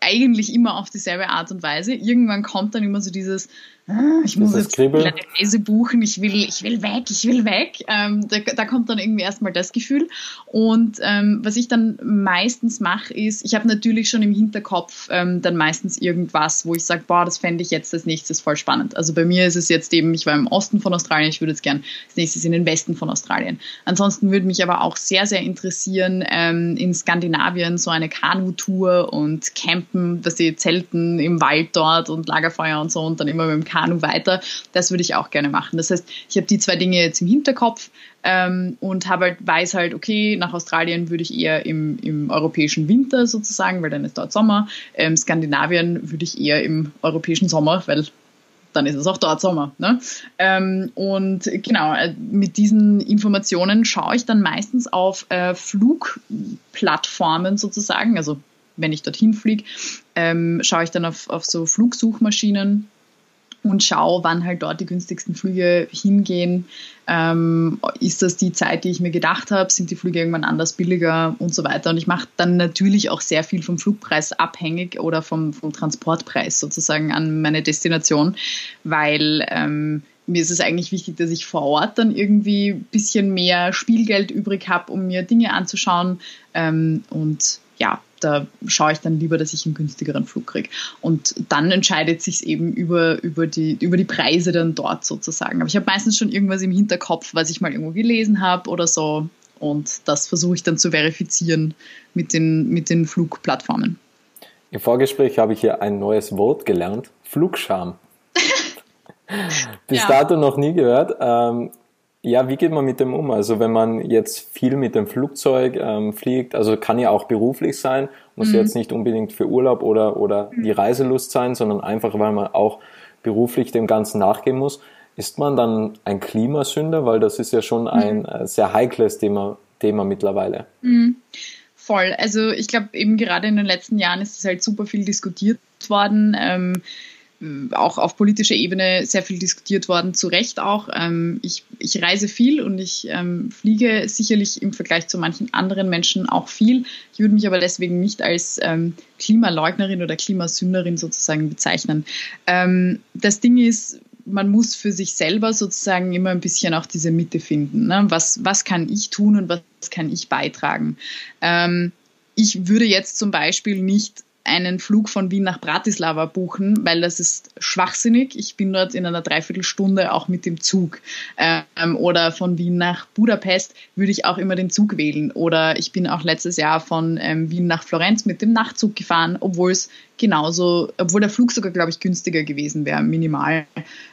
eigentlich immer auf dieselbe Art und Weise. Irgendwann kommt dann immer so dieses, ah, ich muss jetzt eine Reise buchen, ich will, ich will weg, ich will weg. Ähm, da, da, kommt dann irgendwie erstmal das Gefühl. Und ähm, was ich dann meistens mache, ist, ich habe natürlich schon im Hinterkopf ähm, dann meistens irgendwas, wo ich sage, boah, das fände ich jetzt als nächstes voll spannend. Also bei mir ist es jetzt eben, ich war im Osten von Australien, ich würde jetzt gern als nächstes in den Westen von Australien. Ansonsten würde mich aber auch sehr, sehr interessieren, ähm, in Skandinavien so eine Kanu-Tour und Campen, dass sie Zelten im Wald dort und Lagerfeuer und so und dann immer mit dem Kanu Ahnung weiter. Das würde ich auch gerne machen. Das heißt, ich habe die zwei Dinge jetzt im Hinterkopf ähm, und habe halt, weiß halt, okay, nach Australien würde ich eher im, im europäischen Winter sozusagen, weil dann ist dort Sommer. Ähm, Skandinavien würde ich eher im europäischen Sommer, weil dann ist es auch dort Sommer. Ne? Ähm, und genau, äh, mit diesen Informationen schaue ich dann meistens auf äh, Flugplattformen sozusagen, also wenn ich dorthin fliege, ähm, schaue ich dann auf, auf so Flugsuchmaschinen und schaue, wann halt dort die günstigsten Flüge hingehen. Ähm, ist das die Zeit, die ich mir gedacht habe? Sind die Flüge irgendwann anders billiger und so weiter? Und ich mache dann natürlich auch sehr viel vom Flugpreis abhängig oder vom, vom Transportpreis sozusagen an meine Destination, weil ähm, mir ist es eigentlich wichtig, dass ich vor Ort dann irgendwie ein bisschen mehr Spielgeld übrig habe, um mir Dinge anzuschauen. Ähm, und ja, da schaue ich dann lieber, dass ich einen günstigeren Flug kriege. Und dann entscheidet sich eben über, über, die, über die Preise dann dort sozusagen. Aber ich habe meistens schon irgendwas im Hinterkopf, was ich mal irgendwo gelesen habe oder so. Und das versuche ich dann zu verifizieren mit den, mit den Flugplattformen. Im Vorgespräch habe ich hier ein neues Wort gelernt: Flugscham. Bis ja. dato noch nie gehört. Ähm, ja, wie geht man mit dem um? Also wenn man jetzt viel mit dem Flugzeug ähm, fliegt, also kann ja auch beruflich sein, muss mhm. jetzt nicht unbedingt für Urlaub oder, oder mhm. die Reiselust sein, sondern einfach, weil man auch beruflich dem Ganzen nachgehen muss. Ist man dann ein Klimasünder? Weil das ist ja schon ein mhm. äh, sehr heikles Thema, Thema mittlerweile. Mhm. Voll. Also ich glaube, eben gerade in den letzten Jahren ist es halt super viel diskutiert worden. Ähm, auch auf politischer Ebene sehr viel diskutiert worden, zu Recht auch. Ähm, ich, ich reise viel und ich ähm, fliege sicherlich im Vergleich zu manchen anderen Menschen auch viel. Ich würde mich aber deswegen nicht als ähm, Klimaleugnerin oder Klimasünderin sozusagen bezeichnen. Ähm, das Ding ist, man muss für sich selber sozusagen immer ein bisschen auch diese Mitte finden. Ne? Was, was kann ich tun und was kann ich beitragen? Ähm, ich würde jetzt zum Beispiel nicht einen Flug von Wien nach Bratislava buchen, weil das ist schwachsinnig. Ich bin dort in einer Dreiviertelstunde auch mit dem Zug. Ähm, oder von Wien nach Budapest würde ich auch immer den Zug wählen. Oder ich bin auch letztes Jahr von ähm, Wien nach Florenz mit dem Nachtzug gefahren, obwohl es genauso, obwohl der Flug sogar, glaube ich, günstiger gewesen wäre, minimal.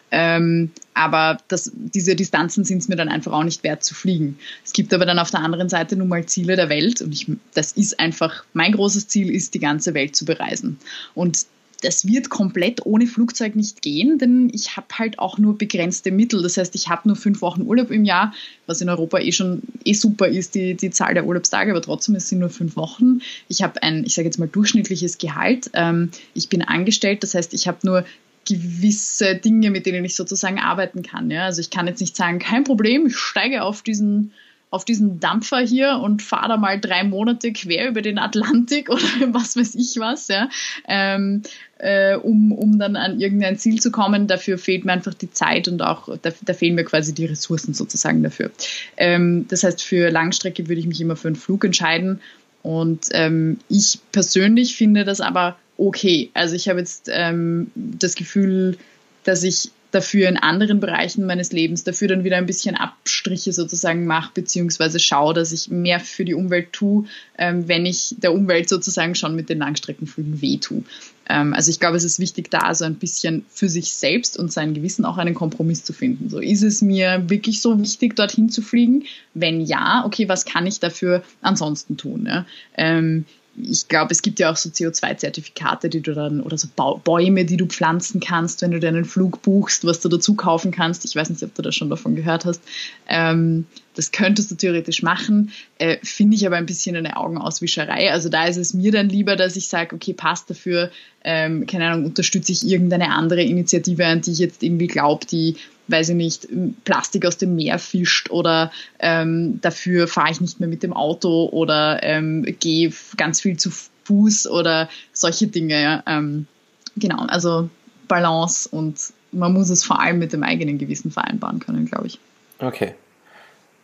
Ähm, aber das, diese Distanzen sind es mir dann einfach auch nicht wert zu fliegen. Es gibt aber dann auf der anderen Seite nun mal Ziele der Welt und ich, das ist einfach, mein großes Ziel ist, die ganze Welt zu bereisen. Und das wird komplett ohne Flugzeug nicht gehen, denn ich habe halt auch nur begrenzte Mittel. Das heißt, ich habe nur fünf Wochen Urlaub im Jahr, was in Europa eh schon eh super ist, die, die Zahl der Urlaubstage, aber trotzdem, es sind nur fünf Wochen. Ich habe ein, ich sage jetzt mal, durchschnittliches Gehalt. Ähm, ich bin angestellt, das heißt, ich habe nur gewisse Dinge, mit denen ich sozusagen arbeiten kann. Ja? Also ich kann jetzt nicht sagen, kein Problem, ich steige auf diesen, auf diesen Dampfer hier und fahre da mal drei Monate quer über den Atlantik oder was weiß ich was, ja? Ähm, äh, um, um dann an irgendein Ziel zu kommen. Dafür fehlt mir einfach die Zeit und auch, da, da fehlen mir quasi die Ressourcen sozusagen dafür. Ähm, das heißt, für Langstrecke würde ich mich immer für einen Flug entscheiden. Und ähm, ich persönlich finde das aber okay. Also ich habe jetzt ähm, das Gefühl, dass ich dafür in anderen Bereichen meines Lebens dafür dann wieder ein bisschen Abstriche sozusagen mache, beziehungsweise schaue, dass ich mehr für die Umwelt tue, ähm, wenn ich der Umwelt sozusagen schon mit den Langstreckenflügen weh tue. Ähm, also ich glaube, es ist wichtig, da so ein bisschen für sich selbst und sein Gewissen auch einen Kompromiss zu finden. So, ist es mir wirklich so wichtig, dorthin zu fliegen? Wenn ja, okay, was kann ich dafür ansonsten tun? Ja? Ähm, ich glaube, es gibt ja auch so CO2-Zertifikate, die du dann, oder so Bäume, die du pflanzen kannst, wenn du deinen Flug buchst, was du dazu kaufen kannst. Ich weiß nicht, ob du da schon davon gehört hast. Ähm, das könntest du theoretisch machen, äh, finde ich aber ein bisschen eine Augenauswischerei. Also da ist es mir dann lieber, dass ich sage, okay, passt dafür, ähm, keine Ahnung, unterstütze ich irgendeine andere Initiative, an die ich jetzt irgendwie glaube, die weiß ich nicht, Plastik aus dem Meer fischt oder ähm, dafür fahre ich nicht mehr mit dem Auto oder ähm, gehe ganz viel zu Fuß oder solche Dinge. Ja. Ähm, genau, also Balance und man muss es vor allem mit dem eigenen Gewissen vereinbaren können, glaube ich. Okay.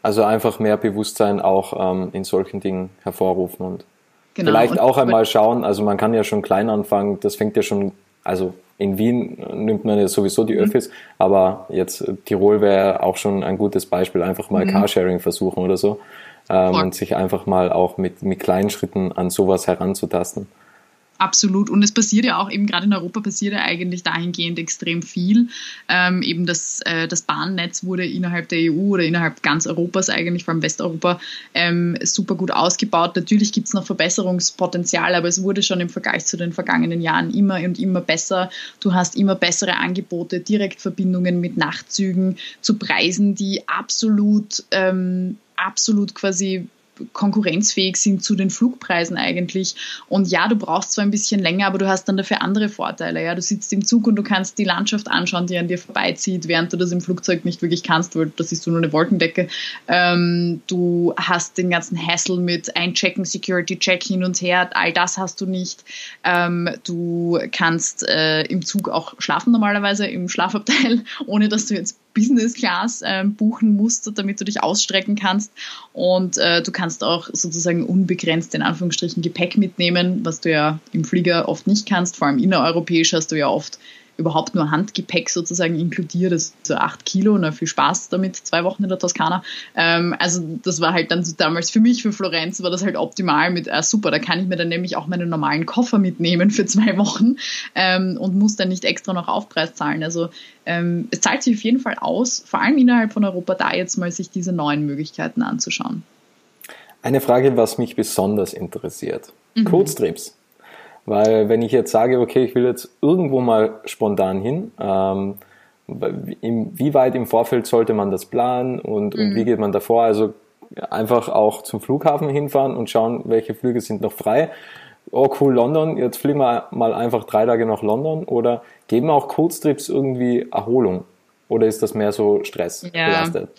Also einfach mehr Bewusstsein auch ähm, in solchen Dingen hervorrufen und genau. vielleicht auch einmal schauen, also man kann ja schon klein anfangen, das fängt ja schon, also in Wien nimmt man ja sowieso die mhm. Öffis, mhm. aber jetzt Tirol wäre auch schon ein gutes Beispiel, einfach mal mhm. Carsharing versuchen oder so ähm, und sich einfach mal auch mit, mit kleinen Schritten an sowas heranzutasten. Absolut. Und es passiert ja auch, eben gerade in Europa passiert ja eigentlich dahingehend extrem viel. Ähm, eben das, äh, das Bahnnetz wurde innerhalb der EU oder innerhalb ganz Europas eigentlich, vor allem Westeuropa, ähm, super gut ausgebaut. Natürlich gibt es noch Verbesserungspotenzial, aber es wurde schon im Vergleich zu den vergangenen Jahren immer und immer besser. Du hast immer bessere Angebote, Direktverbindungen mit Nachtzügen zu Preisen, die absolut, ähm, absolut quasi konkurrenzfähig sind zu den Flugpreisen eigentlich. Und ja, du brauchst zwar ein bisschen länger, aber du hast dann dafür andere Vorteile. Ja, du sitzt im Zug und du kannst die Landschaft anschauen, die an dir vorbeizieht, während du das im Flugzeug nicht wirklich kannst, weil das ist nur eine Wolkendecke. Ähm, du hast den ganzen Hassle mit Einchecken, Security Check hin und her. All das hast du nicht. Ähm, du kannst äh, im Zug auch schlafen normalerweise im Schlafabteil, ohne dass du jetzt Business Class äh, buchen musst, damit du dich ausstrecken kannst. Und äh, du kannst auch sozusagen unbegrenzt in Anführungsstrichen Gepäck mitnehmen, was du ja im Flieger oft nicht kannst. Vor allem innereuropäisch hast du ja oft überhaupt nur Handgepäck sozusagen inkludiert, also so acht Kilo, na, viel Spaß damit, zwei Wochen in der Toskana. Ähm, also das war halt dann so damals für mich, für Florenz, war das halt optimal mit, äh, super, da kann ich mir dann nämlich auch meinen normalen Koffer mitnehmen für zwei Wochen ähm, und muss dann nicht extra noch Aufpreis zahlen. Also ähm, es zahlt sich auf jeden Fall aus, vor allem innerhalb von Europa, da jetzt mal sich diese neuen Möglichkeiten anzuschauen. Eine Frage, was mich besonders interessiert. Mhm. Kurztrips. Weil wenn ich jetzt sage, okay, ich will jetzt irgendwo mal spontan hin, ähm, wie weit im Vorfeld sollte man das planen und, mhm. und wie geht man davor? Also einfach auch zum Flughafen hinfahren und schauen, welche Flüge sind noch frei. Oh cool, London, jetzt fliegen wir mal einfach drei Tage nach London oder geben auch Kurztrips irgendwie Erholung? Oder ist das mehr so Stress ja. belastet?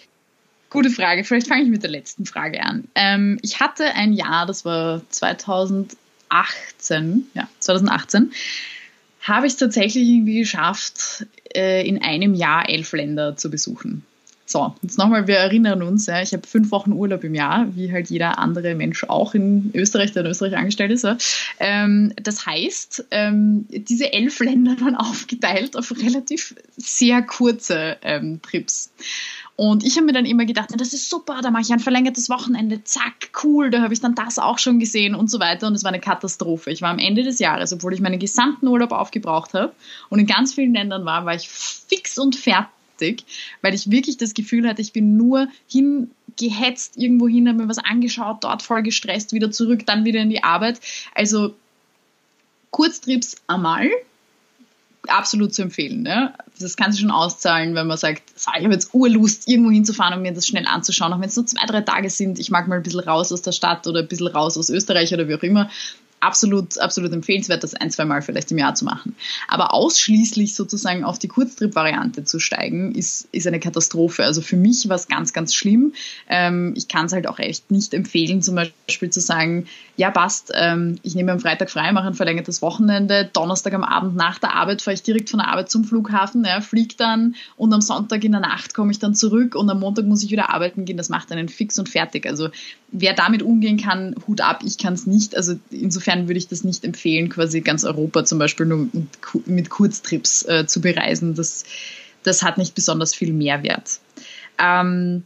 Gute Frage. Vielleicht fange ich mit der letzten Frage an. Ähm, ich hatte ein Jahr, das war 2000 2018, ja, 2018, habe ich es tatsächlich irgendwie geschafft, äh, in einem Jahr elf Länder zu besuchen. So, jetzt nochmal, wir erinnern uns, ja, ich habe fünf Wochen Urlaub im Jahr, wie halt jeder andere Mensch auch in Österreich, der in Österreich angestellt ist. Ja. Ähm, das heißt, ähm, diese elf Länder waren aufgeteilt auf relativ sehr kurze ähm, Trips. Und ich habe mir dann immer gedacht, das ist super, da mache ich ein verlängertes Wochenende, zack, cool, da habe ich dann das auch schon gesehen und so weiter. Und es war eine Katastrophe. Ich war am Ende des Jahres, obwohl ich meinen gesamten Urlaub aufgebraucht habe und in ganz vielen Ländern war, war ich fix und fertig, weil ich wirklich das Gefühl hatte, ich bin nur hingehetzt irgendwo hin, habe mir was angeschaut, dort voll gestresst, wieder zurück, dann wieder in die Arbeit. Also Kurztrips einmal, absolut zu empfehlen. Ne? Das kann sich schon auszahlen, wenn man sagt, so, ich habe jetzt Urlust, irgendwo hinzufahren und mir das schnell anzuschauen, auch wenn es nur zwei, drei Tage sind. Ich mag mal ein bisschen raus aus der Stadt oder ein bisschen raus aus Österreich oder wie auch immer absolut, absolut empfehlenswert, das ein, zwei Mal vielleicht im Jahr zu machen. Aber ausschließlich sozusagen auf die Kurztrip-Variante zu steigen, ist, ist eine Katastrophe. Also für mich war es ganz, ganz schlimm. Ähm, ich kann es halt auch echt nicht empfehlen, zum Beispiel zu sagen, ja passt, ähm, ich nehme am Freitag frei, mache ein verlängertes Wochenende, Donnerstag am Abend nach der Arbeit fahre ich direkt von der Arbeit zum Flughafen, ja, fliege dann und am Sonntag in der Nacht komme ich dann zurück und am Montag muss ich wieder arbeiten gehen. Das macht einen fix und fertig. Also wer damit umgehen kann, Hut ab, ich kann es nicht. Also insofern würde ich das nicht empfehlen, quasi ganz Europa zum Beispiel nur mit Kurztrips äh, zu bereisen. Das, das hat nicht besonders viel Mehrwert. Ähm,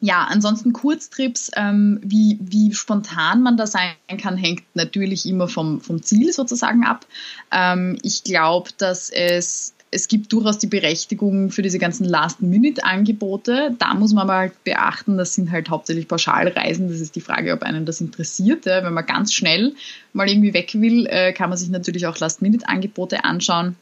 ja, ansonsten Kurztrips, ähm, wie, wie spontan man da sein kann, hängt natürlich immer vom, vom Ziel sozusagen ab. Ähm, ich glaube, dass es es gibt durchaus die Berechtigung für diese ganzen Last-Minute-Angebote. Da muss man mal beachten, das sind halt hauptsächlich Pauschalreisen. Das ist die Frage, ob einen das interessiert. Wenn man ganz schnell mal irgendwie weg will, äh, kann man sich natürlich auch Last-Minute-Angebote anschauen.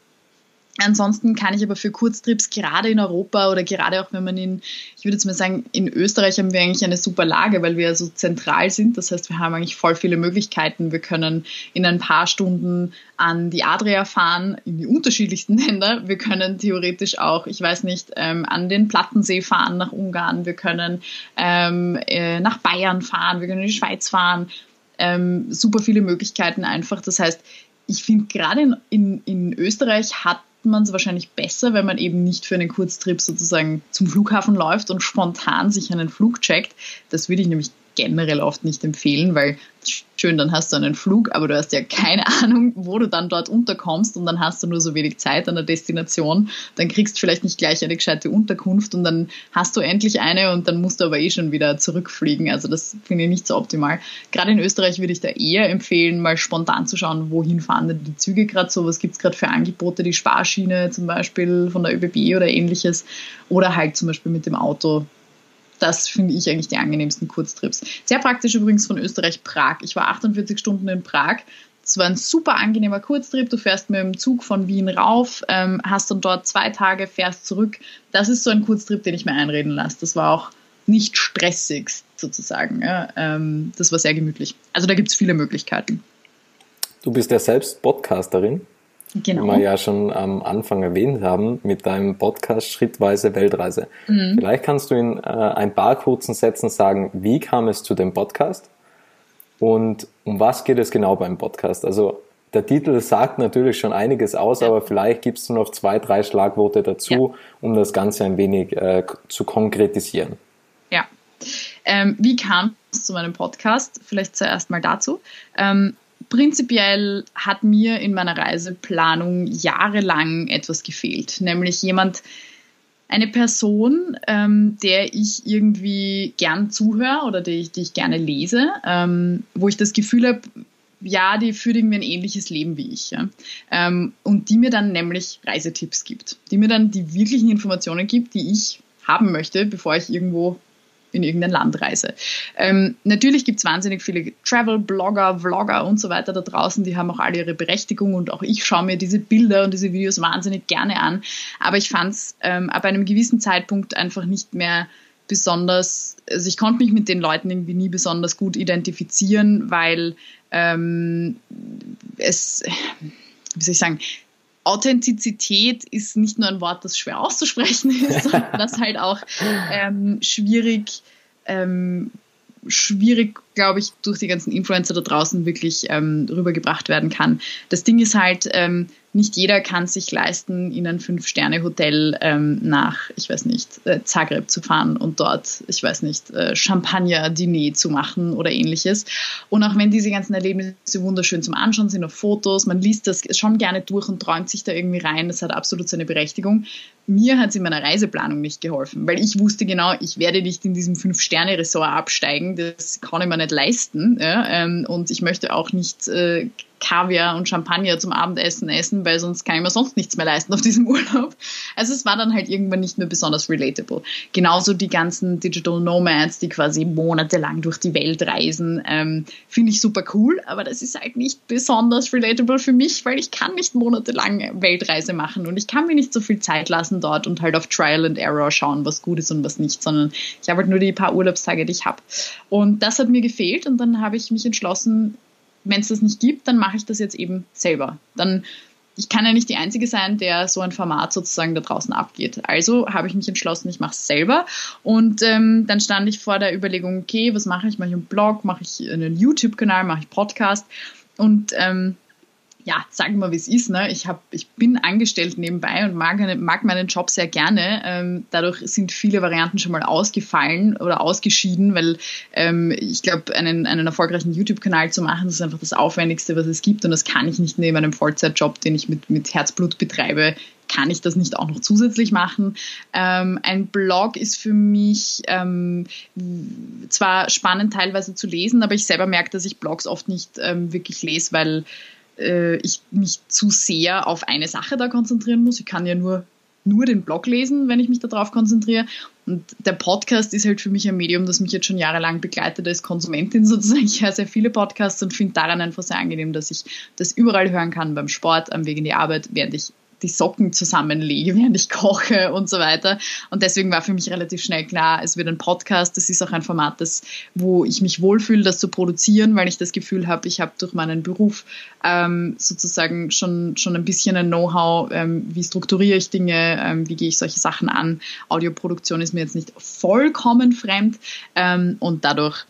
Ansonsten kann ich aber für Kurztrips gerade in Europa oder gerade auch wenn man in, ich würde jetzt mal sagen, in Österreich haben wir eigentlich eine super Lage, weil wir so zentral sind. Das heißt, wir haben eigentlich voll viele Möglichkeiten. Wir können in ein paar Stunden an die Adria fahren, in die unterschiedlichsten Länder. Wir können theoretisch auch, ich weiß nicht, ähm, an den Plattensee fahren nach Ungarn. Wir können ähm, äh, nach Bayern fahren. Wir können in die Schweiz fahren. Ähm, super viele Möglichkeiten einfach. Das heißt, ich finde gerade in, in, in Österreich hat man es wahrscheinlich besser, wenn man eben nicht für einen Kurztrip sozusagen zum Flughafen läuft und spontan sich einen Flug checkt. Das würde ich nämlich generell oft nicht empfehlen, weil schön, dann hast du einen Flug, aber du hast ja keine Ahnung, wo du dann dort unterkommst und dann hast du nur so wenig Zeit an der Destination. Dann kriegst du vielleicht nicht gleich eine gescheite Unterkunft und dann hast du endlich eine und dann musst du aber eh schon wieder zurückfliegen. Also das finde ich nicht so optimal. Gerade in Österreich würde ich da eher empfehlen, mal spontan zu schauen, wohin fahren denn die Züge gerade so, was gibt es gerade für Angebote, die Sparschiene zum Beispiel von der ÖBB oder ähnliches oder halt zum Beispiel mit dem Auto das finde ich eigentlich die angenehmsten Kurztrips. Sehr praktisch übrigens von Österreich-Prag. Ich war 48 Stunden in Prag. Es war ein super angenehmer Kurztrip. Du fährst mit dem Zug von Wien rauf, ähm, hast dann dort zwei Tage, fährst zurück. Das ist so ein Kurztrip, den ich mir einreden lasse. Das war auch nicht stressig sozusagen. Ähm, das war sehr gemütlich. Also da gibt es viele Möglichkeiten. Du bist ja selbst Podcasterin genau. wie wir ja schon am Anfang erwähnt haben, mit deinem Podcast Schrittweise Weltreise. Mhm. Vielleicht kannst du in äh, ein paar kurzen Sätzen sagen, wie kam es zu dem Podcast und um was geht es genau beim Podcast? Also der Titel sagt natürlich schon einiges aus, ja. aber vielleicht gibst du noch zwei, drei Schlagworte dazu, ja. um das Ganze ein wenig äh, zu konkretisieren. Ja. Ähm, wie kam es zu meinem Podcast? Vielleicht zuerst mal dazu. Ähm, prinzipiell hat mir in meiner Reiseplanung jahrelang etwas gefehlt, nämlich jemand, eine Person, ähm, der ich irgendwie gern zuhöre oder die ich, die ich gerne lese, ähm, wo ich das Gefühl habe, ja, die führt irgendwie ein ähnliches Leben wie ich. Ja? Ähm, und die mir dann nämlich Reisetipps gibt, die mir dann die wirklichen Informationen gibt, die ich haben möchte, bevor ich irgendwo in irgendein Land reise. Ähm, natürlich gibt es wahnsinnig viele Travel-Blogger, Vlogger und so weiter da draußen, die haben auch alle ihre Berechtigung und auch ich schaue mir diese Bilder und diese Videos wahnsinnig gerne an. Aber ich fand es ähm, ab einem gewissen Zeitpunkt einfach nicht mehr besonders, also ich konnte mich mit den Leuten irgendwie nie besonders gut identifizieren, weil ähm, es, wie soll ich sagen, Authentizität ist nicht nur ein Wort, das schwer auszusprechen ist, sondern das halt auch ähm, schwierig, ähm, schwierig, glaube ich, durch die ganzen Influencer da draußen wirklich ähm, rübergebracht werden kann. Das Ding ist halt, ähm, nicht jeder kann sich leisten, in ein Fünf-Sterne-Hotel ähm, nach, ich weiß nicht, äh, Zagreb zu fahren und dort, ich weiß nicht, äh, Champagner-Diner zu machen oder ähnliches. Und auch wenn diese ganzen Erlebnisse wunderschön zum Anschauen sind auf Fotos, man liest das schon gerne durch und träumt sich da irgendwie rein, das hat absolut seine Berechtigung. Mir hat es in meiner Reiseplanung nicht geholfen, weil ich wusste genau, ich werde nicht in diesem Fünf-Sterne-Ressort absteigen, das kann ich mir nicht leisten. Ja? Ähm, und ich möchte auch nicht äh, Kaviar und Champagner zum Abendessen essen, weil sonst kann ich mir sonst nichts mehr leisten auf diesem Urlaub. Also es war dann halt irgendwann nicht mehr besonders relatable. Genauso die ganzen Digital Nomads, die quasi monatelang durch die Welt reisen, ähm, finde ich super cool, aber das ist halt nicht besonders relatable für mich, weil ich kann nicht monatelang Weltreise machen und ich kann mir nicht so viel Zeit lassen dort und halt auf Trial and Error schauen, was gut ist und was nicht, sondern ich habe halt nur die paar Urlaubstage, die ich habe. Und das hat mir gefehlt und dann habe ich mich entschlossen, wenn es das nicht gibt, dann mache ich das jetzt eben selber. Dann ich kann ja nicht die Einzige sein, der so ein Format sozusagen da draußen abgeht. Also habe ich mich entschlossen, ich mache es selber. Und ähm, dann stand ich vor der Überlegung, okay, was mache ich? Mache ich einen Blog, mache ich einen YouTube-Kanal, mache ich Podcast? Und ähm, ja, sagen wir, wie es ist. Ne? Ich, hab, ich bin angestellt nebenbei und mag, mag meinen Job sehr gerne. Ähm, dadurch sind viele Varianten schon mal ausgefallen oder ausgeschieden, weil ähm, ich glaube, einen, einen erfolgreichen YouTube-Kanal zu machen, das ist einfach das Aufwendigste, was es gibt. Und das kann ich nicht neben einem Vollzeitjob, den ich mit, mit Herzblut betreibe, kann ich das nicht auch noch zusätzlich machen. Ähm, ein Blog ist für mich ähm, zwar spannend teilweise zu lesen, aber ich selber merke, dass ich Blogs oft nicht ähm, wirklich lese, weil äh, ich mich zu sehr auf eine Sache da konzentrieren muss. Ich kann ja nur, nur den Blog lesen, wenn ich mich darauf konzentriere. Und der Podcast ist halt für mich ein Medium, das mich jetzt schon jahrelang begleitet als Konsumentin sozusagen. Ich höre sehr viele Podcasts und finde daran einfach sehr angenehm, dass ich das überall hören kann, beim Sport, am Weg in die Arbeit, während ich die Socken zusammenlege, während ich koche und so weiter. Und deswegen war für mich relativ schnell klar, es wird ein Podcast. Das ist auch ein Format, das, wo ich mich wohlfühle, das zu produzieren, weil ich das Gefühl habe, ich habe durch meinen Beruf ähm, sozusagen schon, schon ein bisschen ein Know-how, ähm, wie strukturiere ich Dinge, ähm, wie gehe ich solche Sachen an. Audioproduktion ist mir jetzt nicht vollkommen fremd ähm, und dadurch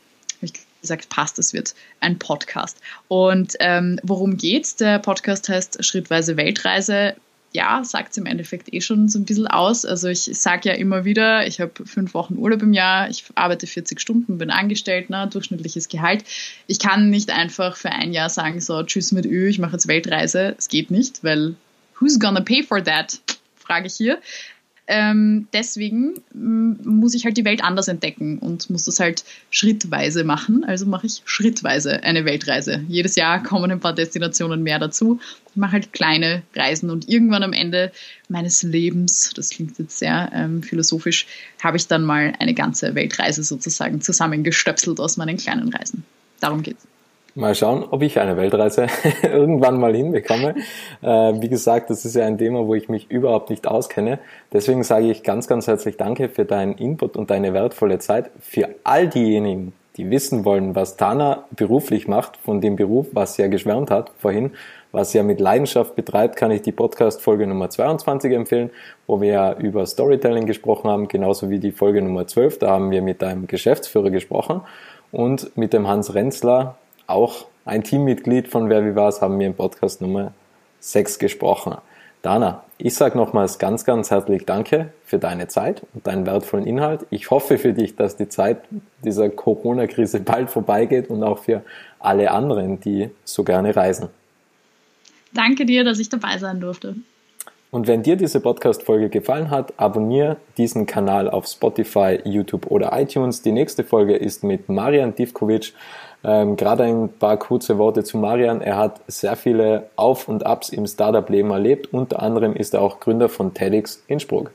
gesagt, passt, es wird ein Podcast. Und ähm, worum geht's? Der Podcast heißt Schrittweise Weltreise ja, sagt es im Endeffekt eh schon so ein bisschen aus. Also ich sage ja immer wieder, ich habe fünf Wochen Urlaub im Jahr, ich arbeite 40 Stunden, bin angestellt, ne, durchschnittliches Gehalt. Ich kann nicht einfach für ein Jahr sagen, so tschüss mit Ö, ich mache jetzt Weltreise. Es geht nicht, weil who's gonna pay for that? Frage ich hier. Ähm, deswegen mm, muss ich halt die Welt anders entdecken und muss das halt schrittweise machen. Also mache ich schrittweise eine Weltreise. Jedes Jahr kommen ein paar Destinationen mehr dazu. Ich mache halt kleine Reisen und irgendwann am Ende meines Lebens, das klingt jetzt sehr ähm, philosophisch, habe ich dann mal eine ganze Weltreise sozusagen zusammengestöpselt aus meinen kleinen Reisen. Darum geht's. Mal schauen, ob ich eine Weltreise irgendwann mal hinbekomme. Äh, wie gesagt, das ist ja ein Thema, wo ich mich überhaupt nicht auskenne. Deswegen sage ich ganz, ganz herzlich Danke für deinen Input und deine wertvolle Zeit. Für all diejenigen, die wissen wollen, was Tana beruflich macht, von dem Beruf, was sie ja geschwärmt hat vorhin, was sie ja mit Leidenschaft betreibt, kann ich die Podcast-Folge Nummer 22 empfehlen, wo wir ja über Storytelling gesprochen haben, genauso wie die Folge Nummer 12. Da haben wir mit deinem Geschäftsführer gesprochen und mit dem Hans Renzler, auch ein Teammitglied von Wer wie war's, haben wir im Podcast Nummer 6 gesprochen. Dana, ich sage nochmals ganz, ganz herzlich Danke für deine Zeit und deinen wertvollen Inhalt. Ich hoffe für dich, dass die Zeit dieser Corona-Krise bald vorbeigeht und auch für alle anderen, die so gerne reisen. Danke dir, dass ich dabei sein durfte. Und wenn dir diese Podcast-Folge gefallen hat, abonniere diesen Kanal auf Spotify, YouTube oder iTunes. Die nächste Folge ist mit Marian Divkovic. Ähm, Gerade ein paar kurze Worte zu Marian. Er hat sehr viele Auf und Abs im Startup-Leben erlebt. Unter anderem ist er auch Gründer von TEDx Innsbruck.